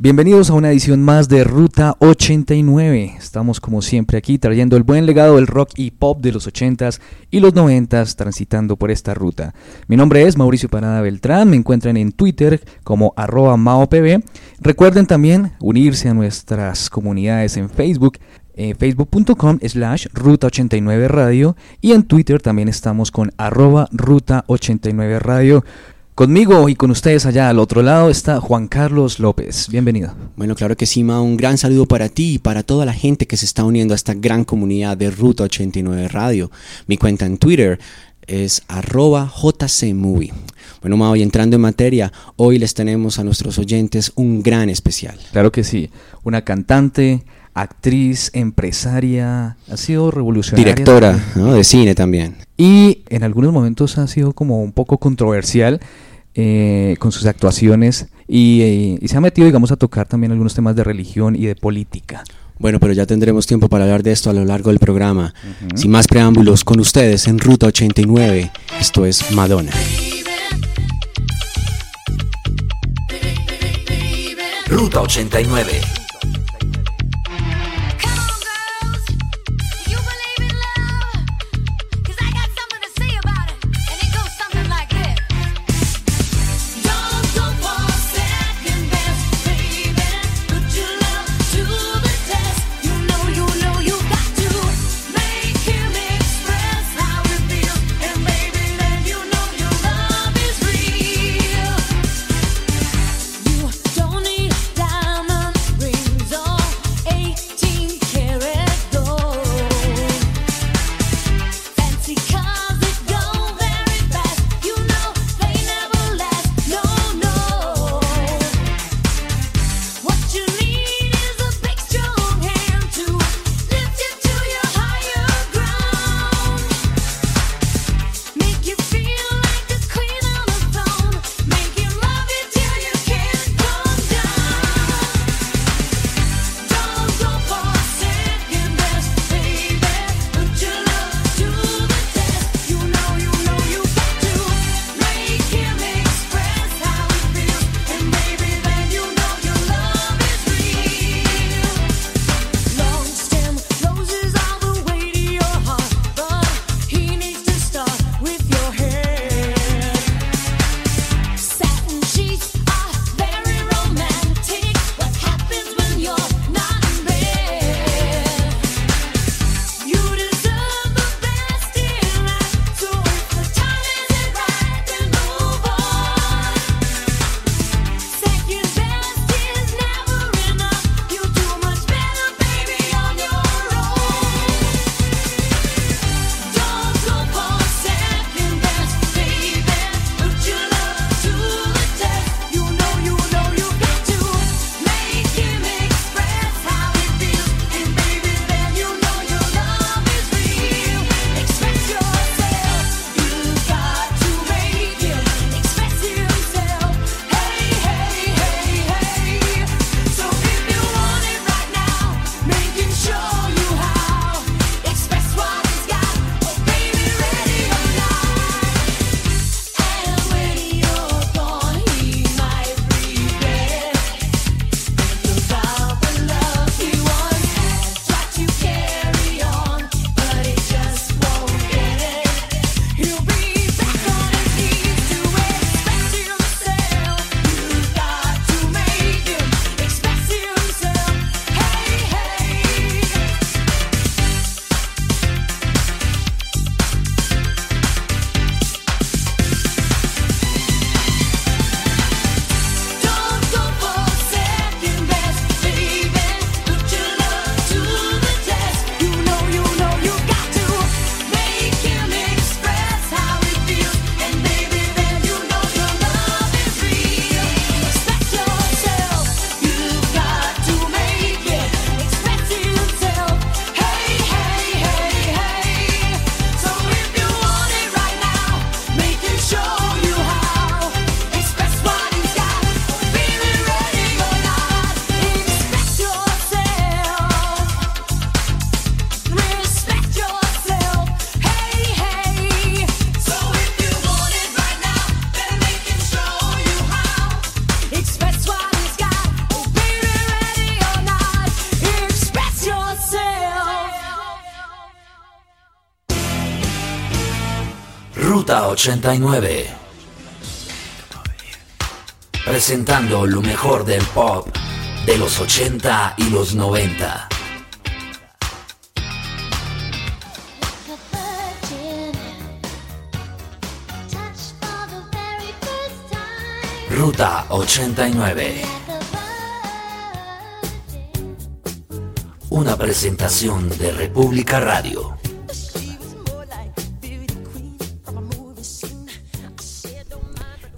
Bienvenidos a una edición más de Ruta 89. Estamos como siempre aquí trayendo el buen legado del rock y pop de los 80s y los 90s transitando por esta ruta. Mi nombre es Mauricio Parada Beltrán, me encuentran en Twitter como arroba maopb. Recuerden también unirse a nuestras comunidades en Facebook eh, facebook.com slash ruta 89 radio y en Twitter también estamos con arroba ruta 89 radio. Conmigo y con ustedes allá al otro lado está Juan Carlos López. Bienvenido. Bueno, claro que sí, Ma. Un gran saludo para ti y para toda la gente que se está uniendo a esta gran comunidad de Ruta 89 Radio. Mi cuenta en Twitter es arroba jcmovie. Bueno, Ma, hoy entrando en materia, hoy les tenemos a nuestros oyentes un gran especial. Claro que sí. Una cantante, actriz, empresaria, ha sido revolucionaria. Directora ¿no? de cine también. Y en algunos momentos ha sido como un poco controversial eh, con sus actuaciones y, eh, y se ha metido, digamos, a tocar también algunos temas de religión y de política. Bueno, pero ya tendremos tiempo para hablar de esto a lo largo del programa. Sin más preámbulos, con ustedes en Ruta 89, esto es Madonna. Ruta 89. 89. Presentando lo mejor del pop de los 80 y los 90. a virgin, touched for the very first time. Ruta 89. Like a virgin, Una presentación de República Radio.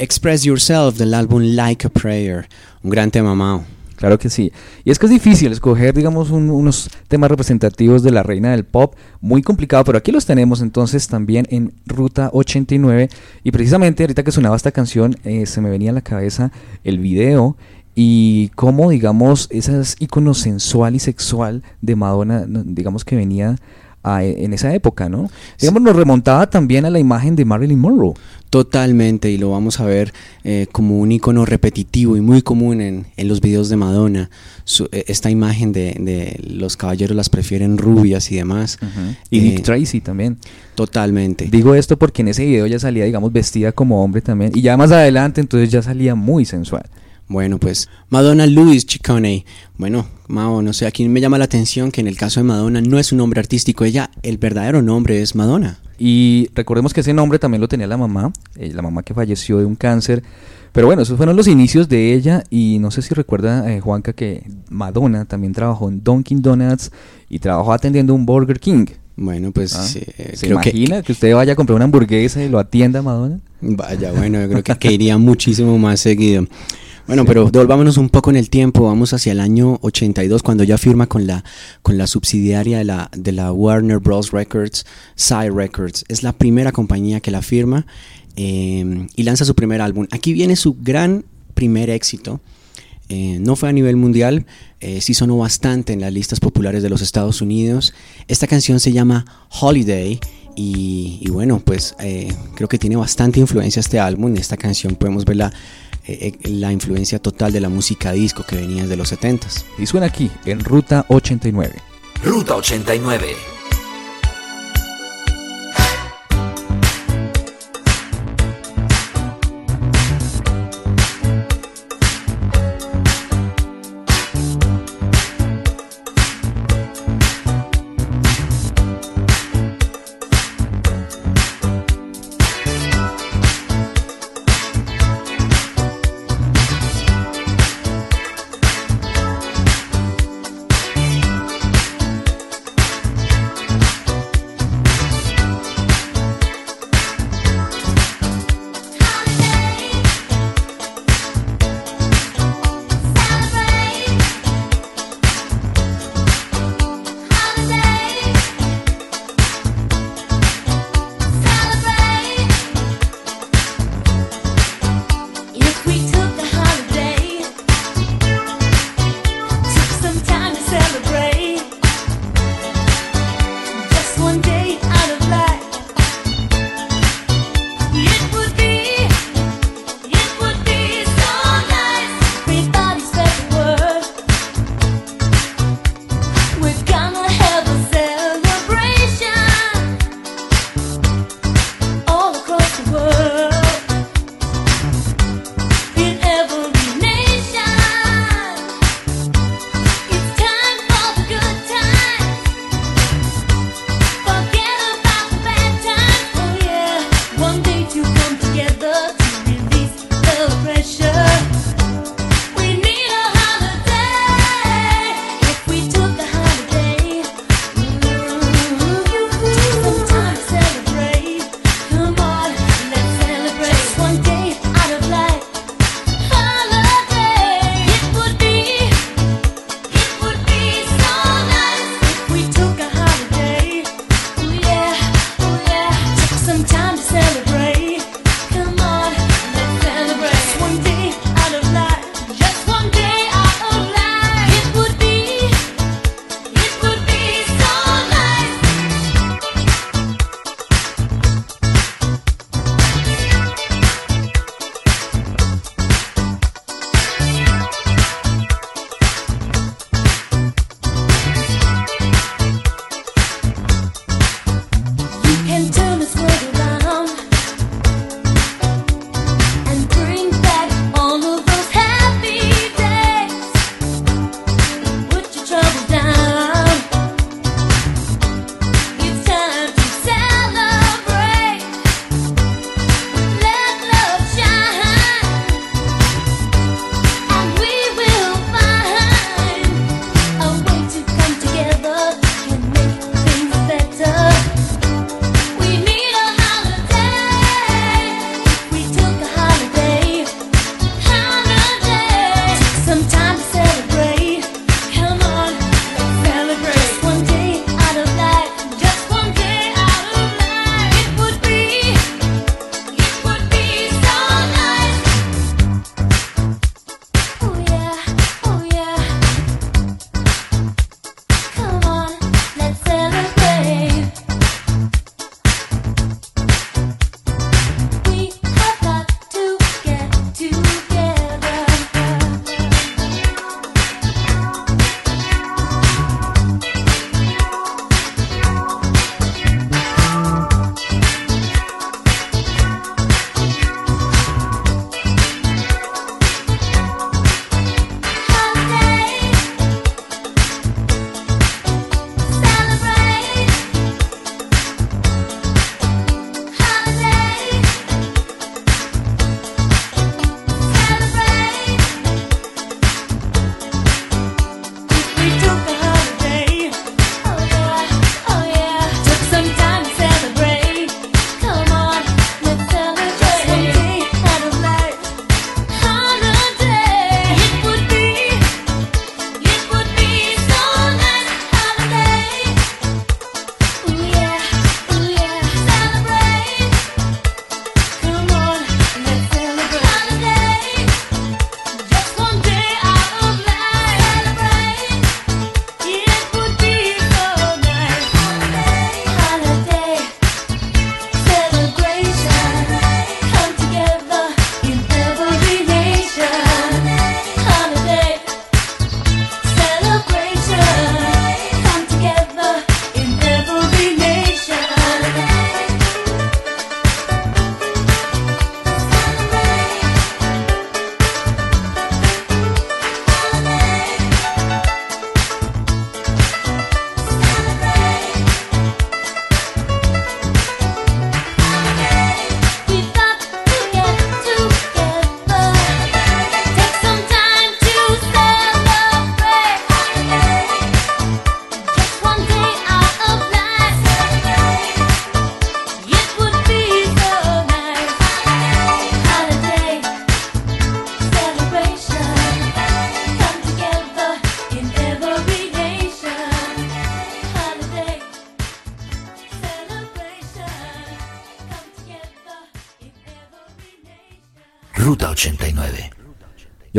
Express Yourself del álbum Like a Prayer. Un gran tema, Mao. Claro que sí. Y es que es difícil escoger, digamos, un- unos temas representativos de la reina del pop. Muy complicado, pero aquí los tenemos entonces también en Ruta 89. Y precisamente ahorita que sonaba esta canción, eh, se me venía a la cabeza el video y cómo, digamos, esos iconos sensual y sexual de Madonna, digamos que venía a- en esa época, ¿no? Digamos, nos remontaba también a la imagen de Marilyn Monroe. Totalmente, y lo vamos a ver eh, como un icono repetitivo y muy común en, en los videos de Madonna. Su- eh, esta imagen de, de los caballeros las prefieren rubias y demás. Y Eh, Dick Tracy también. Totalmente. Digo esto porque en ese video ya salía, digamos, vestida como hombre también. Y ya más adelante, entonces ya salía muy sensual. Bueno, pues Madonna Louis Ciccone. Bueno, Mao, no sé, aquí me llama la atención que en el caso de Madonna no es su nombre artístico, ella, el verdadero nombre es Madonna. Y recordemos que ese nombre también lo tenía la mamá, eh, la mamá que falleció de un cáncer. Pero bueno, esos fueron los inicios de ella. Y no sé si recuerda, eh, Juanca, que Madonna también trabajó en Dunkin' Donuts y trabajó atendiendo un Burger King. Bueno, pues ¿ah? eh, ¿Se creo que- imagina que, usted vaya a comprar una hamburguesa y lo atienda Madonna? Vaya, bueno, yo creo que, que iría muchísimo más seguido. Bueno, pero devolvámonos un poco en el tiempo, vamos hacia el año 82, cuando ya firma con la, con la subsidiaria de la, de la Warner Bros. Records, Psy Records. Es la primera compañía que la firma eh, y lanza su primer álbum. Aquí viene su gran primer éxito. Eh, no fue a nivel mundial, eh, sí sonó bastante en las listas populares de los Estados Unidos. Esta canción se llama Holiday y, bueno, pues eh, creo que tiene bastante influencia este álbum. Esta canción podemos ver la, eh, eh, la influencia total de la música disco que venía desde los 70s. Y suena aquí, en Ruta 89. Ruta 89.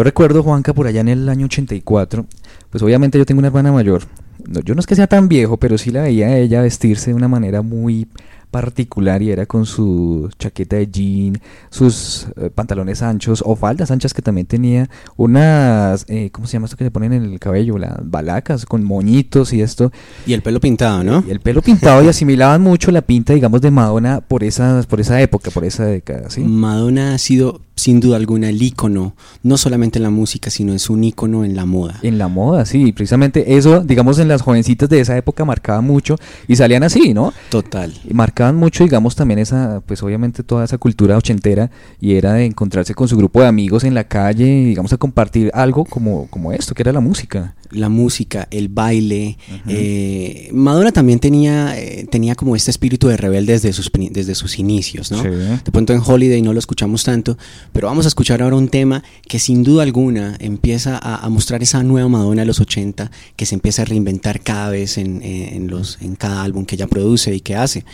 Yo recuerdo, Juanca, por allá en el año 84, pues obviamente yo tengo una hermana mayor. No, yo no es que sea tan viejo, pero sí la veía a ella vestirse de una manera muy particular y era con su chaqueta de jean, sus eh, pantalones anchos o faldas anchas que también tenía, unas, eh, ¿cómo se llama esto que le ponen en el cabello? Las balacas con moñitos y esto. Y el pelo pintado, ¿no? Y el pelo pintado y asimilaban mucho la pinta, digamos, de Madonna por esa, por esa época, por esa década, ¿sí? Madonna ha sido sin duda alguna el ícono, no solamente en la música, sino es un ícono en la moda. En la moda, sí, precisamente eso, digamos, en las jovencitas de esa época marcaba mucho y salían así, ¿no? Total. Y marcaban mucho, digamos, también esa, pues obviamente toda esa cultura ochentera y era de encontrarse con su grupo de amigos en la calle y, digamos, a compartir algo como, como esto, que era la música. La música, el baile. eh, Madonna también tenía, eh, tenía como este espíritu de rebelde desde sus, desde sus inicios, ¿no? Sí. De pronto en Holiday no lo escuchamos tanto, pero vamos a escuchar ahora un tema que sin duda alguna empieza a, a mostrar esa nueva Madonna de los 80 que se empieza a reinventar cada vez en- en los, en cada álbum que ella produce y que hace.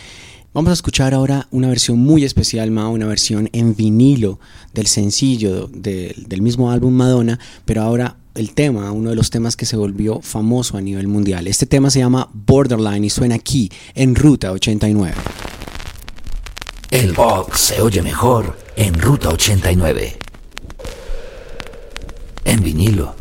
Vamos a escuchar ahora una versión muy especial, Mao, una versión en vinilo del sencillo de- del mismo álbum Madonna, pero ahora el tema, uno de los temas que se volvió famoso a nivel mundial. Este tema se llama Borderline y suena aquí en Ruta 89. El box se oye mejor en Ruta 89. En vinilo.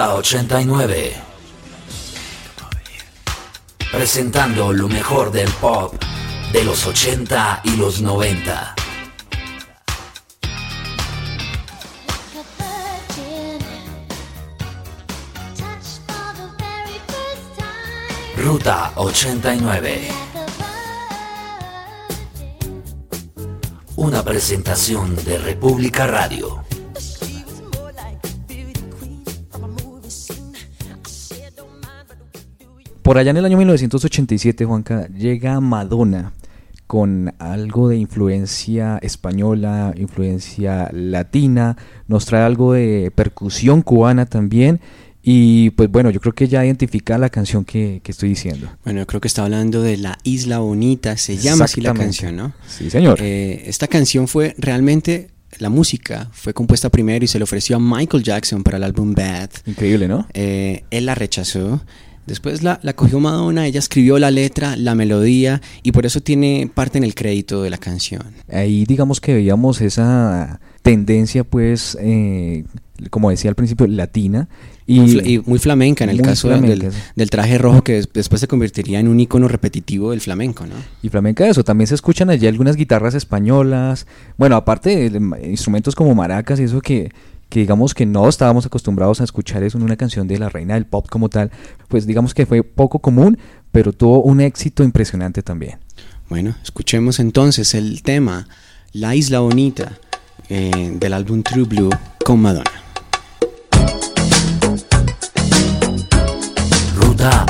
Ruta 89, Presentando lo mejor del pop de los 80 y los 90. Ruta 89. Una presentación de República Radio. Por allá en el año 1987, Juanca, llega Madonna con algo de influencia española, influencia latina, nos trae algo de percusión cubana también. Y pues bueno, yo creo que ya identifica la canción que, que estoy diciendo. Bueno, yo creo que está hablando de La Isla Bonita, se llama así la canción, ¿no? Sí, señor. Eh, esta canción fue realmente, la música fue compuesta primero y se le ofreció a Michael Jackson para el álbum Bad. Increíble, ¿no? Eh, él la rechazó. Después la, la cogió Madonna, ella escribió la letra, la melodía y por eso tiene parte en el crédito de la canción. Ahí digamos que veíamos esa tendencia, pues, eh, como decía al principio, latina. Y, Muy, y muy flamenca en el caso del- traje rojo que des- después se convertiría en un icono repetitivo del flamenco, ¿no? y flamenca eso, también se escuchan allí algunas guitarras españolas, bueno, aparte de instrumentos como maracas y eso que, que digamos que no estábamos acostumbrados a escuchar eso en una canción de la reina del pop como tal, pues digamos que fue poco común, pero tuvo un éxito impresionante también. Bueno, escuchemos entonces el tema La Isla Bonita eh, del álbum True Blue con Madonna. Ruta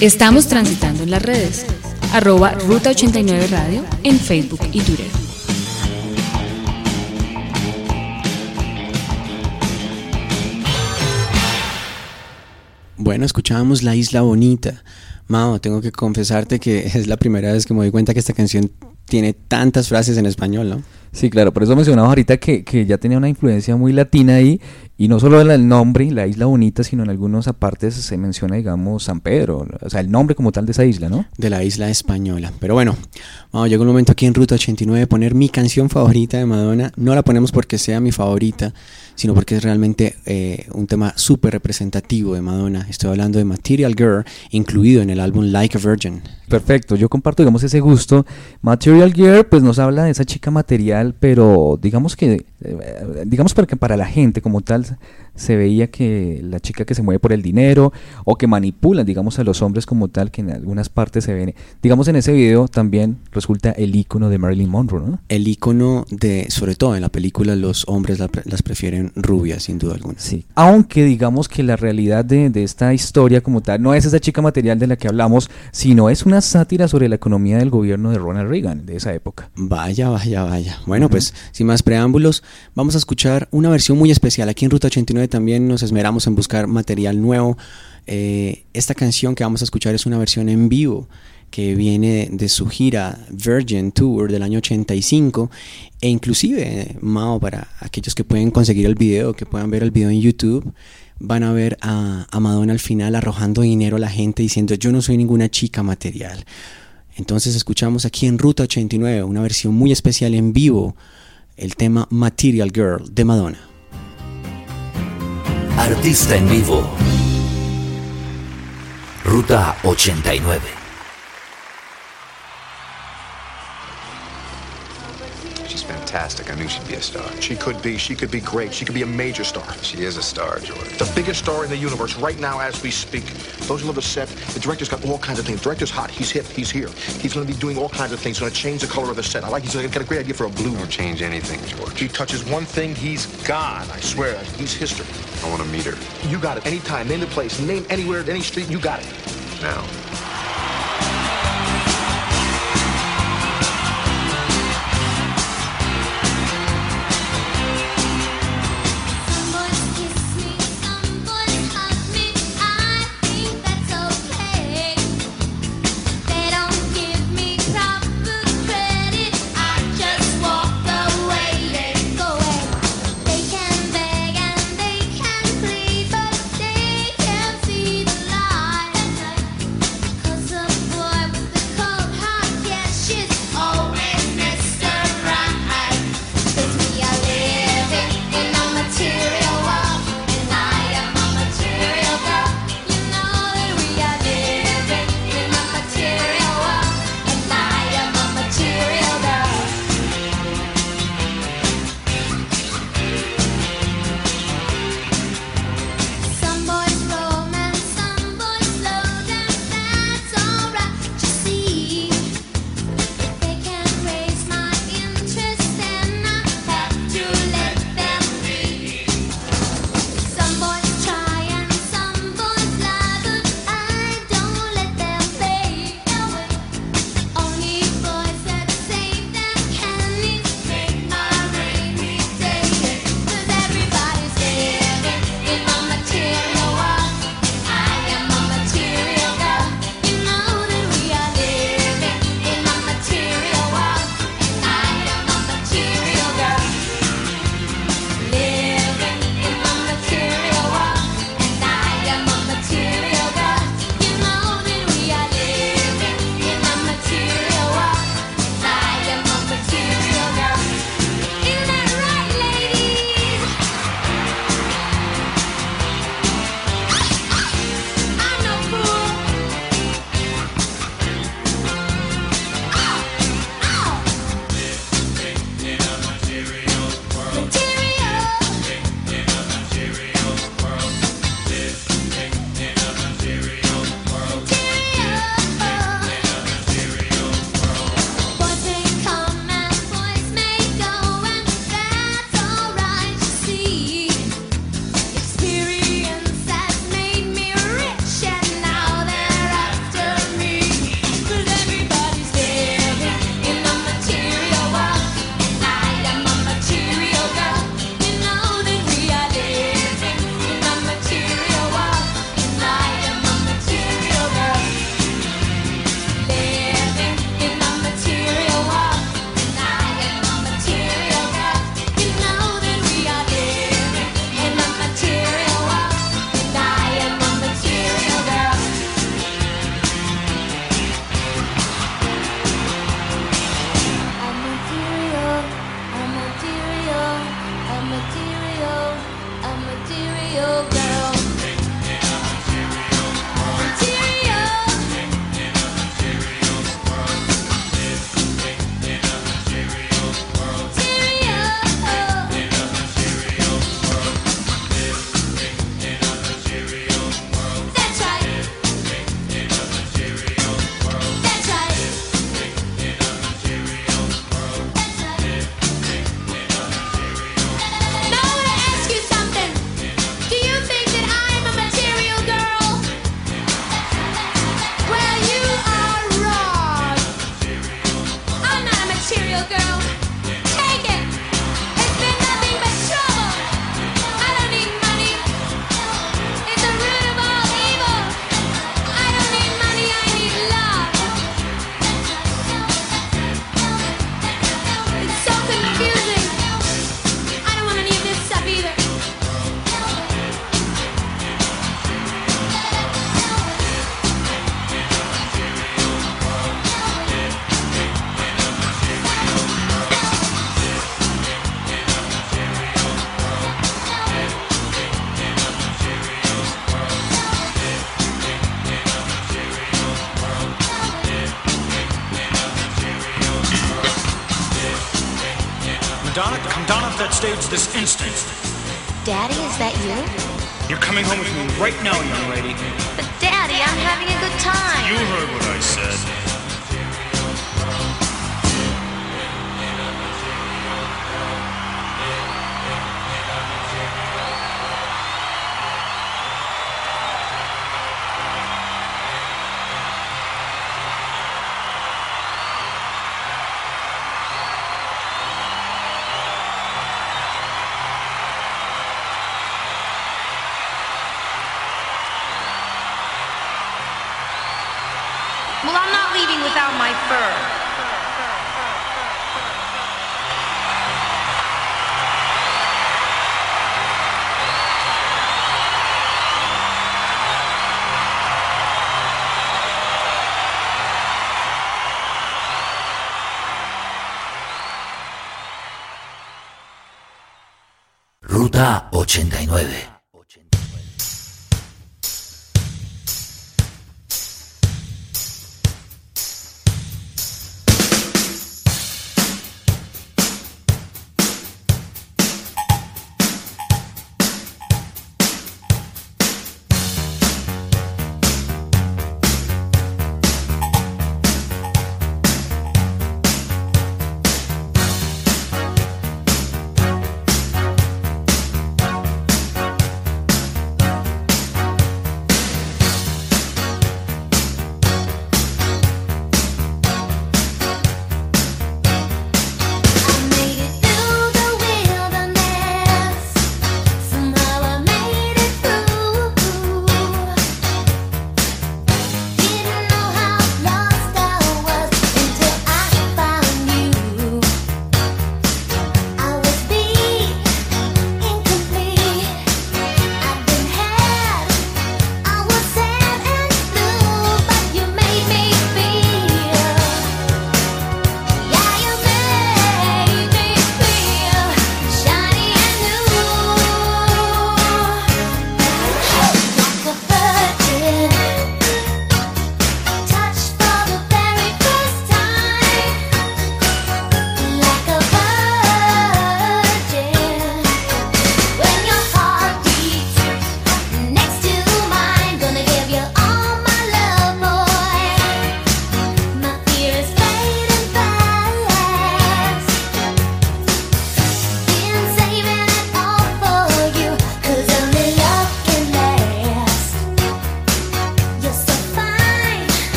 Estamos transitando en las redes. Arroba Ruta 89 Radio en Facebook y Twitter. Bueno, escuchábamos La Isla Bonita. Mao, tengo que confesarte que es la primera vez que me doy cuenta que esta canción tiene tantas frases en español, ¿no? Sí, claro, por eso mencionaba ahorita que, que ya tenía una influencia muy latina ahí, y no solo el- el nombre, la isla bonita, sino en algunos apartes se menciona, digamos, San Pedro, o sea, el nombre como tal de esa isla, ¿no? De la isla española. Pero bueno, Mao, llegó el momento aquí en Ruta 89 de poner mi canción favorita de Madonna. No la ponemos porque sea mi favorita, sino porque es realmente eh, un tema súper representativo de Madonna. Estoy hablando de Material Girl, incluido en el álbum Like a Virgin. Perfecto, yo comparto, digamos, ese gusto. Material Gear, pues nos habla de esa chica material, pero digamos que, eh, digamos para que para la gente como tal, se veía que la chica que se mueve por el dinero o que manipula, digamos, a los hombres como tal, que en algunas partes se ven. Digamos, en ese video también resulta el icono de Marilyn Monroe, ¿no? El icono de, sobre todo en la película, los hombres la las prefieren rubias, sin duda alguna. Sí. Aunque digamos que la realidad de, de esta historia como tal no es esa chica material de la que hablamos, sino es una sátira sobre la economía del gobierno de Ronald Reagan de esa época. Vaya, vaya, vaya. Bueno, pues sin más preámbulos, vamos a escuchar una versión muy especial. Aquí en Ruta 89 también nos esmeramos en buscar material nuevo. Eh, esta canción que vamos a escuchar es una versión en vivo que viene de su gira Virgin Tour del año 85 e inclusive, Mao, para aquellos que pueden conseguir el video, que puedan ver el video en YouTube, van a ver a Madonna al final arrojando dinero a la gente diciendo yo no soy ninguna chica material. Entonces escuchamos aquí en Ruta 89 una versión muy especial en vivo, el tema Material Girl de Madonna. Artista en vivo. Ruta 89. Fantastic. I knew she'd be a star. She could be. She could be great. She could be a major star. She is a star, George. The biggest star in the universe right now as we speak. Those who love the set, the director's got all kinds of things. The director's hot. He's hip. He's here. He's going to be doing all kinds of things. He's going to change the color of the set. I like. He's got a great idea for a blue. Don't change anything, George. He touches one thing, he's gone. I swear. He's history. I want to meet her You got it. Anytime. Name the place. Name anywhere, any street. You got it. now. 89.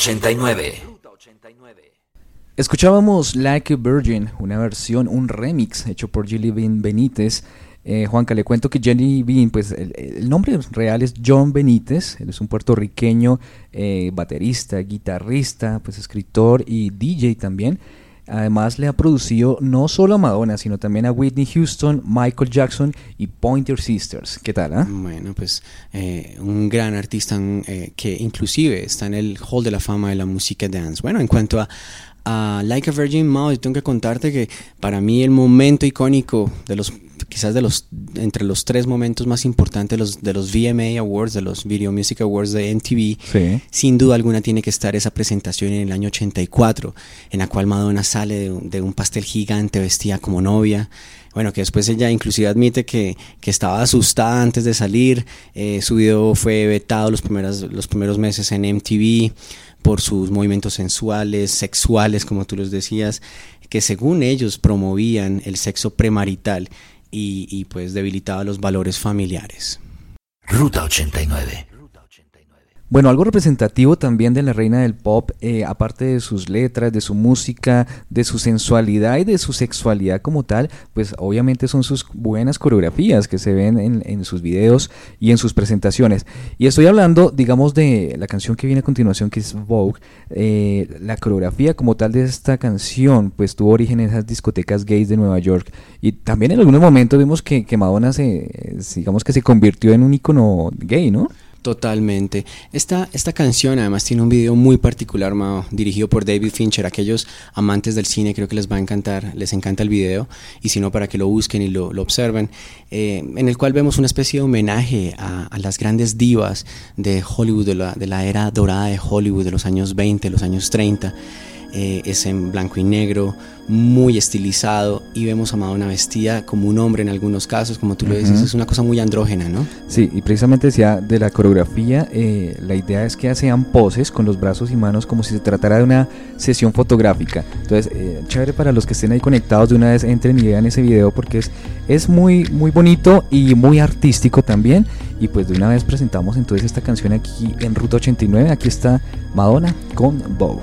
89. Escuchábamos Like a Virgin, una versión, un remix hecho por Jelly Bean Benítez. Eh, Juanca, le cuento que Jelly Bean, pues el, nombre real es John Benítez, él es un puertorriqueño eh, baterista, guitarrista, pues escritor y DJ también. Además le ha producido no solo a Madonna, sino también a Whitney Houston, Michael Jackson y Pointer Sisters. ¿Qué tal? ah? Bueno, pues eh, un gran artista eh, que inclusive está en el Hall de la Fama de la música dance. Bueno, en cuanto a, a Like a Virgin Mouse, tengo que contarte que para mí el momento icónico de los quizás de los entre los tres momentos más importantes de los, de los VMA Awards, de los Video Music Awards de MTV, Sí. sin duda alguna tiene que estar esa presentación en el año 84, en la cual Madonna sale de, un- de un pastel gigante vestida como novia. Bueno, que después ella inclusive admite que, que estaba asustada antes de salir. Eh, su video fue vetado los primeros, los primeros meses en MTV por sus movimientos sensuales, sexuales, como tú los decías, que según ellos promovían el sexo premarital y, pues debilitaba los valores familiares. Ruta 89. Bueno, algo representativo también de la reina del pop, eh, aparte de sus letras, de su música, de su sensualidad y de su sexualidad como tal, pues obviamente son sus buenas coreografías que se ven en, sus videos y en sus presentaciones. Y estoy hablando, digamos, de la canción que viene a continuación, que es Vogue. Eh, la coreografía como tal de esta canción, pues tuvo origen en esas discotecas gays de Nueva York. Y también en algunos momentos vimos que, que Madonna se, digamos que se convirtió en un icono gay, ¿no? Totalmente. Esta, esta canción además tiene un video muy particular, Mao, dirigido por David Fincher. Aquellos amantes del cine creo que les va a encantar, les encanta el video, y si no, para que lo busquen y lo, lo observen, eh, en el cual vemos una especie de homenaje a, a las grandes divas de Hollywood, de la, de la era dorada de Hollywood de los años 20, los años 30. Eh, es en blanco y negro, muy estilizado, y vemos a Madonna vestida como un hombre en algunos casos, como tú lo dices, es una cosa muy andrógena, ¿no? Sí, y precisamente decía de la coreografía, eh, la idea es que sean poses con los brazos y manos como si se tratara de una sesión fotográfica. Entonces, eh, chévere para los que estén ahí conectados, de una vez entren y vean ese video porque es, es muy, muy bonito y muy artístico también. Y pues de una vez presentamos entonces esta canción aquí en Ruta 89. Aquí está Madonna con Vogue.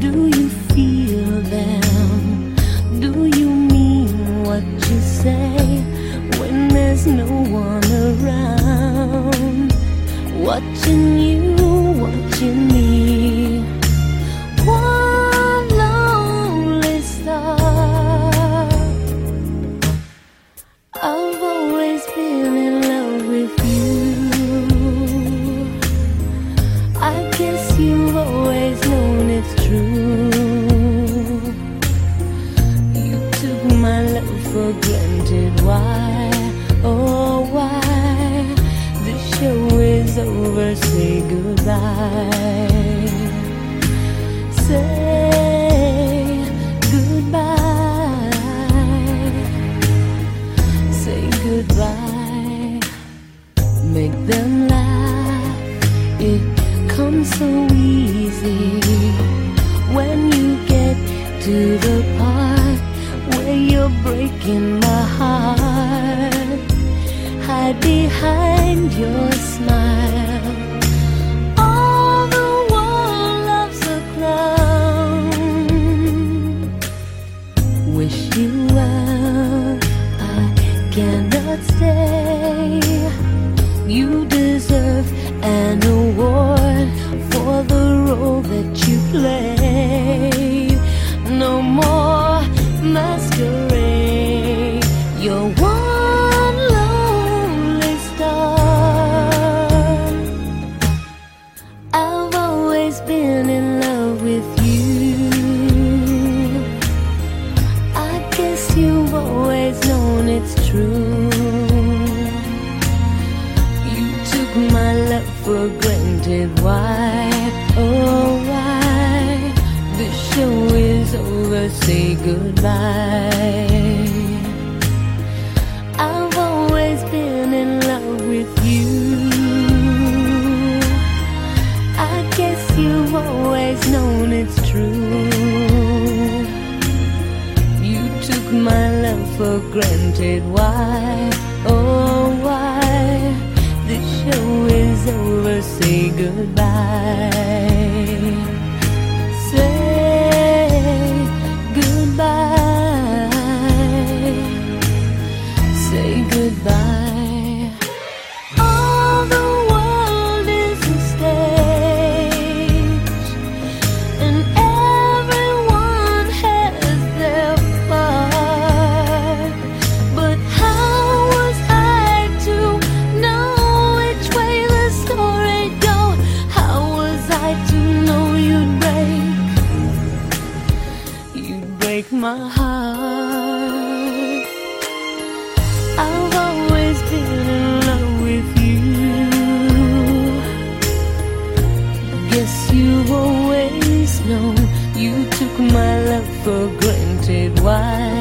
Do you feel them? Do you mean what you say when there's no one around watching you? 爱 played. No more masquerade. You're one lonely star. I've always been in love with you. I guess you've always known it's true. You took my love for granted. Why? Oh the show is over, say goodbye. I've always been in love with you. I guess you've always known it's true. You took my love for granted. Why? Oh, why? The show is over, say goodbye. My heart. I've always been in love with you. Guess you've always known you took my love for granted. Why?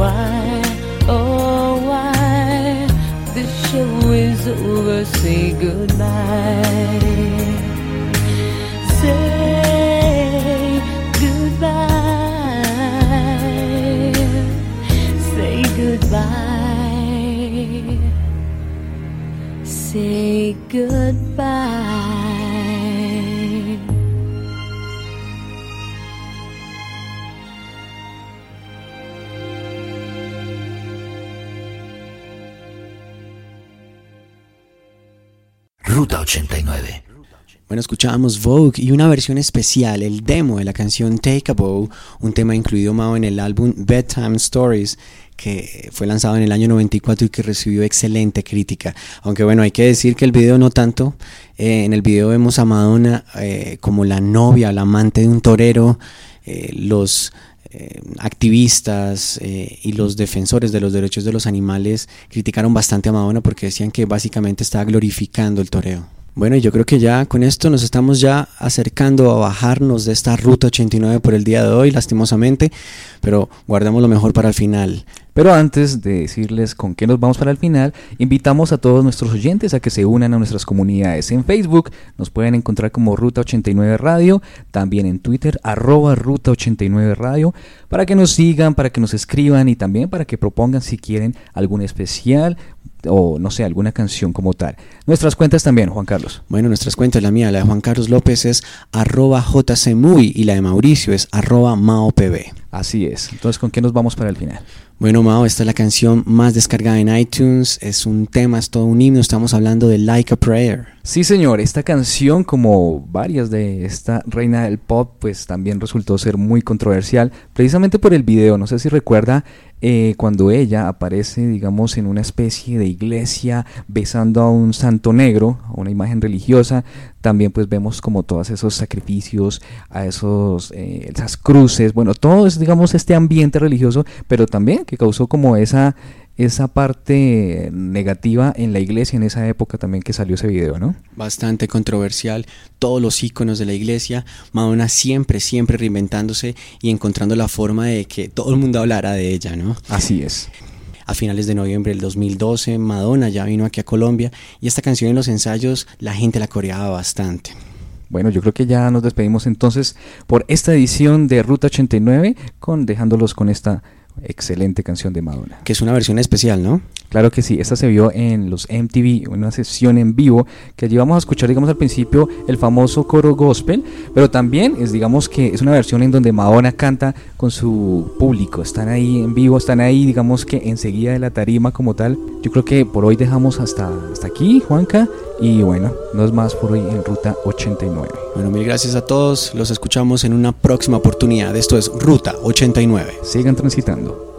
Why? Oh, why? The show is over. Say goodbye. Escuchábamos Vogue y una versión especial, el demo de la canción Take a Bow, un tema incluido Mao en el álbum Bedtime Stories, que fue lanzado en el año 94 y que recibió excelente crítica. Aunque bueno, hay que decir que el video no tanto. Eh, en el video vemos a Madonna eh, como la novia, la amante de un torero. eh, los activistas y los defensores de los derechos de los animales criticaron bastante a Madonna porque decían que básicamente estaba glorificando el toreo. Bueno, yo creo que ya con esto nos estamos ya acercando a bajarnos de esta ruta 89 por el día de hoy, lastimosamente, pero guardamos lo mejor para el final. Pero antes de decirles con qué nos vamos para el final, invitamos a todos nuestros oyentes a que se unan a nuestras comunidades. En Facebook nos pueden encontrar como Ruta 89 Radio, también en Twitter arroba Ruta 89 Radio, para que nos sigan, para que nos escriban y también para que propongan si quieren algún especial o no sé, alguna canción como tal. Nuestras cuentas también, Juan Carlos. Bueno, nuestras cuentas, la mía, la de Juan Carlos López es arroba jcmuy y la de Mauricio es arroba maopb. Así es. Entonces, ¿con qué nos vamos para el final? Bueno, Mao, esta es la canción más descargada en iTunes. Es un tema, es todo un himno. Estamos hablando de Like a Prayer. Sí, señor, esta canción, como varias de esta reina del pop, pues también resultó ser muy controversial, precisamente por el video. No sé si recuerda eh, cuando ella aparece, digamos, en una especie de iglesia besando a un santo negro, a una imagen religiosa. También, pues vemos como todos esos sacrificios, a esos, eh, esas cruces, bueno, todo es, digamos, este ambiente religioso, pero también que causó como esa esa parte negativa en la iglesia en esa época también que salió ese video, ¿no? Bastante controversial, todos los íconos de la iglesia, Madonna siempre, siempre reinventándose y encontrando la forma de que todo el mundo hablara de ella, ¿no? Así es. A finales de noviembre del 2012, Madonna ya vino aquí a Colombia y esta canción en los ensayos la gente la coreaba bastante. Bueno, yo creo que ya nos despedimos entonces por esta edición de Ruta 89, con, dejándolos con esta excelente canción de Madonna. Que es una versión especial, ¿no? Claro que sí, esta se vio en los MTV, una sesión en vivo que allí vamos a escuchar, digamos al principio, el famoso coro gospel, pero también es, digamos que es una versión en donde Madonna canta con su público, están ahí en vivo, están ahí, digamos que enseguida de la tarima como tal. Yo creo que por hoy dejamos hasta, hasta aquí, Juanca, y bueno, no es más por hoy en Ruta 89. Bueno, mil gracias a todos, los escuchamos en una próxima oportunidad. Esto es Ruta 89. Sigan transitando.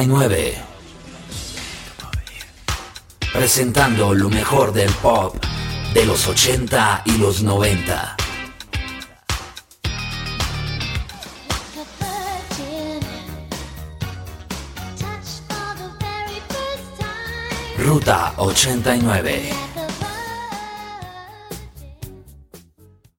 89. Presentando lo mejor del pop de los 80 y los 90. Ruta 89.